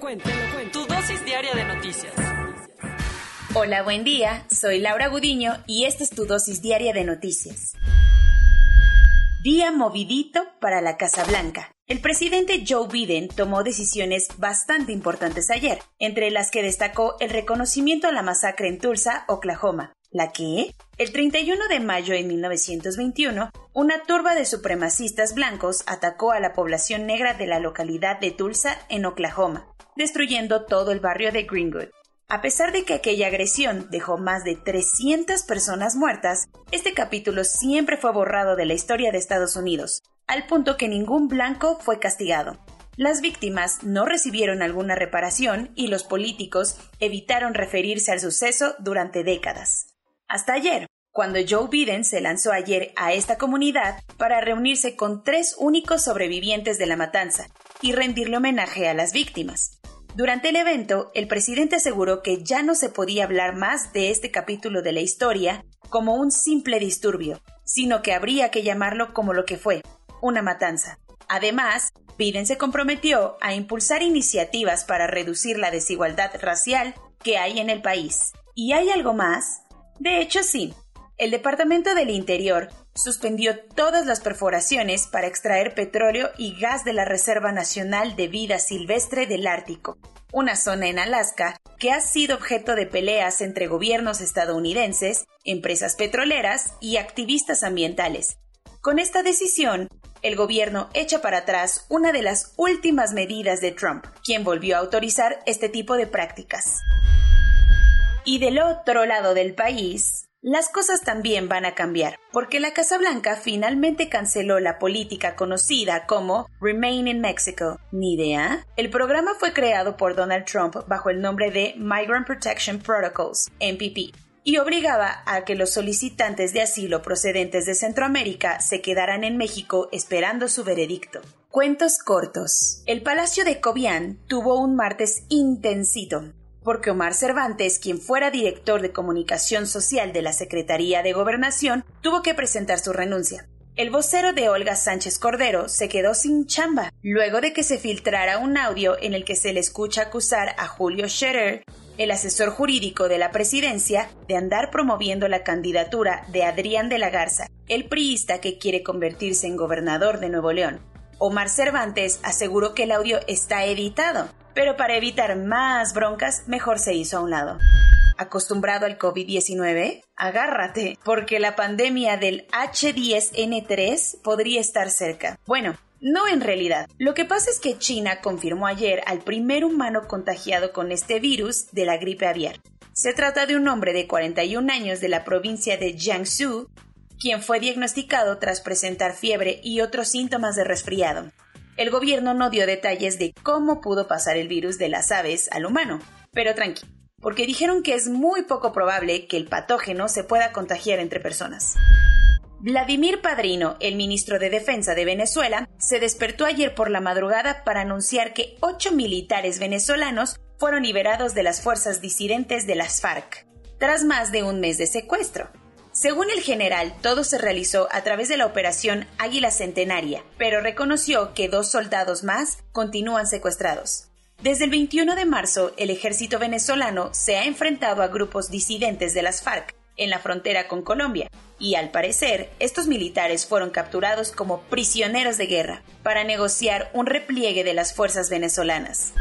Tu dosis diaria de noticias. Hola, buen día. Soy Laura Gudiño y esta es tu dosis diaria de noticias. Día movidito para la Casa Blanca. El presidente Joe Biden tomó decisiones bastante importantes ayer, entre las que destacó el reconocimiento a la masacre en Tulsa, Oklahoma, la que, el 31 de mayo de 1921, una turba de supremacistas blancos atacó a la población negra de la localidad de Tulsa, en Oklahoma, destruyendo todo el barrio de Greenwood. A pesar de que aquella agresión dejó más de 300 personas muertas, este capítulo siempre fue borrado de la historia de Estados Unidos, al punto que ningún blanco fue castigado. Las víctimas no recibieron alguna reparación y los políticos evitaron referirse al suceso durante décadas. Hasta ayer, cuando Joe Biden se lanzó ayer a esta comunidad para reunirse con tres únicos sobrevivientes de la matanza y rendirle homenaje a las víctimas. Durante el evento, el presidente aseguró que ya no se podía hablar más de este capítulo de la historia como un simple disturbio, sino que habría que llamarlo como lo que fue, una matanza. Además, Biden se comprometió a impulsar iniciativas para reducir la desigualdad racial que hay en el país. ¿Y hay algo más? De hecho, sí. El Departamento del Interior suspendió todas las perforaciones para extraer petróleo y gas de la Reserva Nacional de Vida Silvestre del Ártico, una zona en Alaska que ha sido objeto de peleas entre gobiernos estadounidenses, empresas petroleras y activistas ambientales. Con esta decisión, el gobierno echa para atrás una de las últimas medidas de Trump, quien volvió a autorizar este tipo de prácticas. Y del otro lado del país, las cosas también van a cambiar, porque la Casa Blanca finalmente canceló la política conocida como Remain in Mexico. ¿Ni idea? El programa fue creado por Donald Trump bajo el nombre de Migrant Protection Protocols, MPP, y obligaba a que los solicitantes de asilo procedentes de Centroamérica se quedaran en México esperando su veredicto. Cuentos cortos. El Palacio de Cobian tuvo un martes intensito, porque Omar Cervantes, quien fuera director de comunicación social de la Secretaría de Gobernación, tuvo que presentar su renuncia. El vocero de Olga Sánchez Cordero se quedó sin chamba, luego de que se filtrara un audio en el que se le escucha acusar a Julio Scherer, el asesor jurídico de la presidencia, de andar promoviendo la candidatura de Adrián de la Garza, el priista que quiere convertirse en gobernador de Nuevo León. Omar Cervantes aseguró que el audio está editado, pero para evitar más broncas, mejor se hizo a un lado. ¿Acostumbrado al COVID-19? Agárrate, porque la pandemia del H10N3 podría estar cerca. Bueno, no en realidad. Lo que pasa es que China confirmó ayer al primer humano contagiado con este virus de la gripe aviar. Se trata de un hombre de 41 años de la provincia de Jiangsu quien fue diagnosticado tras presentar fiebre y otros síntomas de resfriado. El gobierno no dio detalles de cómo pudo pasar el virus de las aves al humano, pero tranqui, porque dijeron que es muy poco probable que el patógeno se pueda contagiar entre personas. Vladimir Padrino, el ministro de Defensa de Venezuela, se despertó ayer por la madrugada para anunciar que ocho militares venezolanos fueron liberados de las fuerzas disidentes de las FARC, tras más de un mes de secuestro. Según el general, todo se realizó a través de la operación Águila Centenaria, pero reconoció que dos soldados más continúan secuestrados. Desde el 21 de marzo, el ejército venezolano se ha enfrentado a grupos disidentes de las FARC en la frontera con Colombia, y al parecer, estos militares fueron capturados como prisioneros de guerra para negociar un repliegue de las fuerzas venezolanas.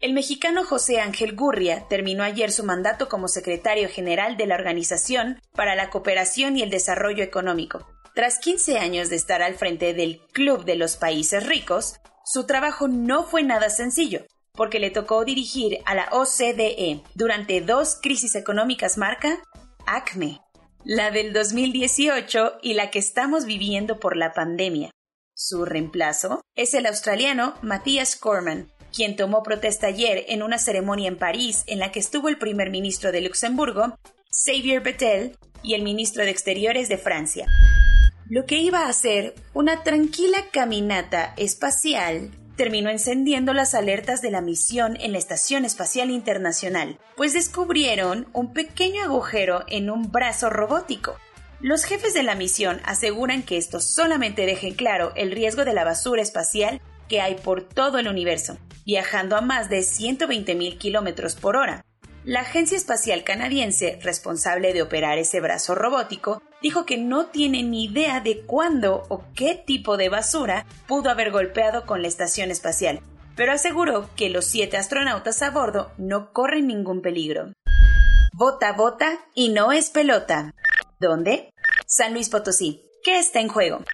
El mexicano José Ángel Gurria terminó ayer su mandato como secretario general de la Organización para la Cooperación y el Desarrollo Económico. Tras 15 años de estar al frente del Club de los Países Ricos, su trabajo no fue nada sencillo, porque le tocó dirigir a la OCDE durante dos crisis económicas marca ACME, la del 2018 y la que estamos viviendo por la pandemia. Su reemplazo es el australiano Matthias Cormann, quien tomó protesta ayer en una ceremonia en París en la que estuvo el primer ministro de Luxemburgo, Xavier Bettel, y el ministro de Exteriores de Francia. Lo que iba a ser una tranquila caminata espacial terminó encendiendo las alertas de la misión en la Estación Espacial Internacional, pues descubrieron un pequeño agujero en un brazo robótico. Los jefes de la misión aseguran que esto solamente deje claro el riesgo de la basura espacial que hay por todo el universo, viajando a más de 120.000 kilómetros por hora. La Agencia Espacial Canadiense, responsable de operar ese brazo robótico, dijo que no tiene ni idea de cuándo o qué tipo de basura pudo haber golpeado con la estación espacial, pero aseguró que los siete astronautas a bordo no corren ningún peligro. Bota, bota y no es pelota. ¿Dónde? San Luis Potosí. ¿Qué está en juego?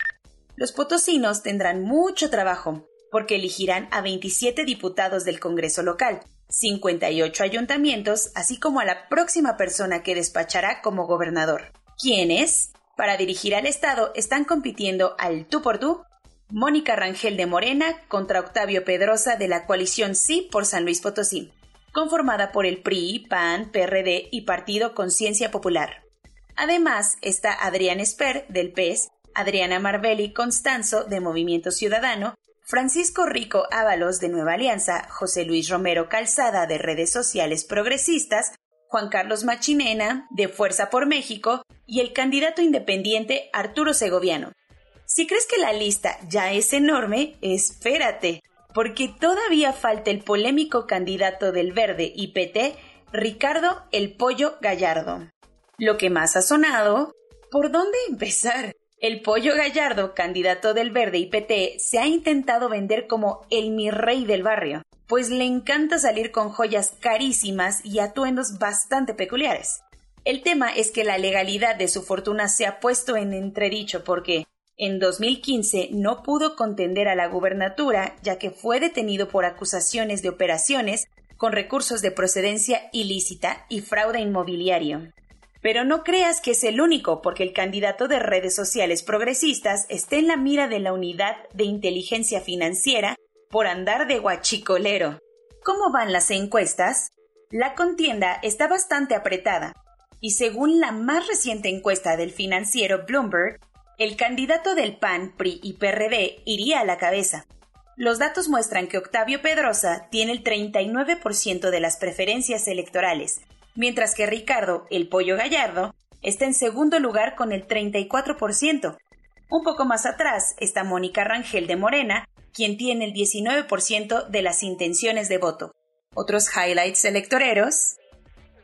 Los potosinos tendrán mucho trabajo porque elegirán a 27 diputados del Congreso local, 58 ayuntamientos, así como a la próxima persona que despachará como gobernador. ¿Quiénes? Para dirigir al Estado están compitiendo al tú por tú Mónica Rangel de Morena contra Octavio Pedrosa de la coalición Sí por San Luis Potosí, conformada por el PRI, PAN, PRD y Partido Conciencia Popular. Además está Adrián Esper, del PES, Adriana Marbelli Constanzo, de Movimiento Ciudadano, Francisco Rico Ábalos, de Nueva Alianza, José Luis Romero Calzada, de Redes Sociales Progresistas, Juan Carlos Machinena, de Fuerza por México, y el candidato independiente Arturo Segoviano. Si crees que la lista ya es enorme, espérate, porque todavía falta el polémico candidato del Verde y PT, Ricardo El Pollo Gallardo. Lo que más ha sonado, ¿por dónde empezar? El pollo gallardo, candidato del Verde y PT, se ha intentado vender como el mi rey del barrio, pues le encanta salir con joyas carísimas y atuendos bastante peculiares. El tema es que la legalidad de su fortuna se ha puesto en entredicho porque en 2015 no pudo contender a la gubernatura ya que fue detenido por acusaciones de operaciones con recursos de procedencia ilícita y fraude inmobiliario. Pero no creas que es el único, porque el candidato de redes sociales progresistas está en la mira de la unidad de inteligencia financiera por andar de guachicolero. ¿Cómo van las encuestas? La contienda está bastante apretada, y según la más reciente encuesta del financiero Bloomberg, el candidato del PAN, PRI y PRD iría a la cabeza. Los datos muestran que Octavio Pedrosa tiene el 39% de las preferencias electorales, mientras que Ricardo, el pollo gallardo, está en segundo lugar con el 34%. Un poco más atrás está Mónica Rangel de Morena, quien tiene el 19% de las intenciones de voto. Otros highlights electoreros.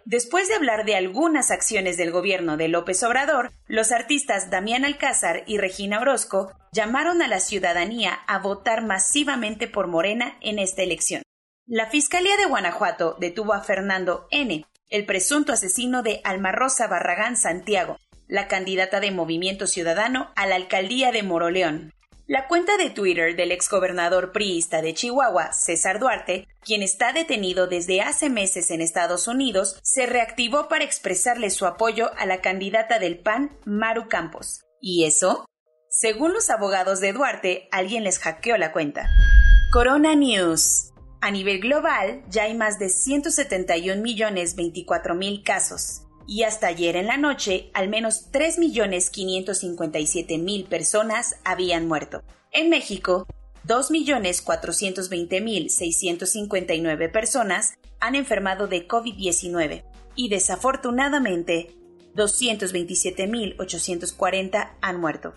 Después de hablar de algunas acciones del gobierno de López Obrador, los artistas Damián Alcázar y Regina Orozco llamaron a la ciudadanía a votar masivamente por Morena en esta elección. La Fiscalía de Guanajuato detuvo a Fernando N., el presunto asesino de Alma Rosa Barragán Santiago, la candidata de Movimiento Ciudadano a la alcaldía de Moroleón. La cuenta de Twitter del exgobernador priista de Chihuahua, César Duarte, quien está detenido desde hace meses en Estados Unidos, se reactivó para expresarle su apoyo a la candidata del PAN, Maru Campos. ¿Y eso? Según los abogados de Duarte, alguien les hackeó la cuenta. Corona News. A nivel global, ya hay más de 171 millones 24 mil casos. Y hasta ayer en la noche, al menos 3 millones 557 mil personas habían muerto. En México, 2 millones 420 mil 659 personas han enfermado de COVID-19 y desafortunadamente 227.840 han muerto.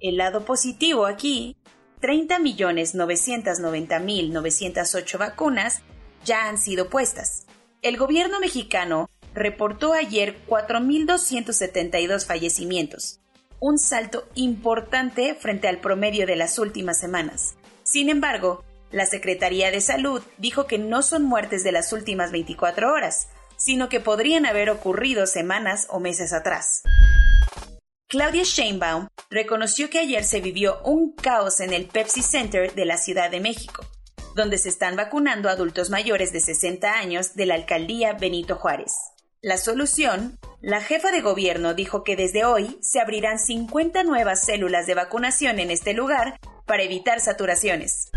El lado positivo aquí 30.990.908 vacunas ya han sido puestas. El gobierno mexicano reportó ayer 4.272 fallecimientos, un salto importante frente al promedio de las últimas semanas. Sin embargo, la Secretaría de Salud dijo que no son muertes de las últimas 24 horas, sino que podrían haber ocurrido semanas o meses atrás. Claudia Sheinbaum reconoció que ayer se vivió un caos en el Pepsi Center de la Ciudad de México, donde se están vacunando adultos mayores de 60 años de la alcaldía Benito Juárez. La solución, la jefa de gobierno dijo que desde hoy se abrirán 50 nuevas células de vacunación en este lugar para evitar saturaciones.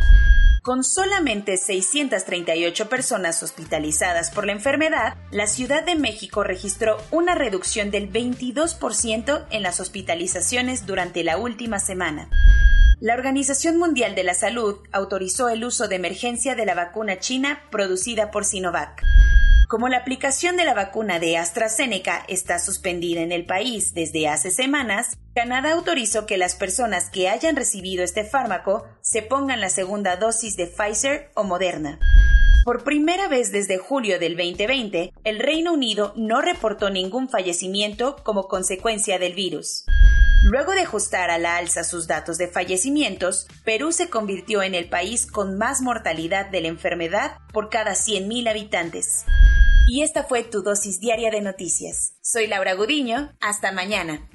Con solamente 638 personas hospitalizadas por la enfermedad, la Ciudad de México registró una reducción del 22% en las hospitalizaciones durante la última semana. La Organización Mundial de la Salud autorizó el uso de emergencia de la vacuna china producida por Sinovac. Como la aplicación de la vacuna de AstraZeneca está suspendida en el país desde hace semanas, Canadá autorizó que las personas que hayan recibido este fármaco se pongan la segunda dosis de Pfizer o Moderna. Por primera vez desde julio del 2020, el Reino Unido no reportó ningún fallecimiento como consecuencia del virus. Luego de ajustar a la alza sus datos de fallecimientos, Perú se convirtió en el país con más mortalidad de la enfermedad por cada 100.000 habitantes. Y esta fue tu dosis diaria de noticias. Soy Laura Gudiño. Hasta mañana.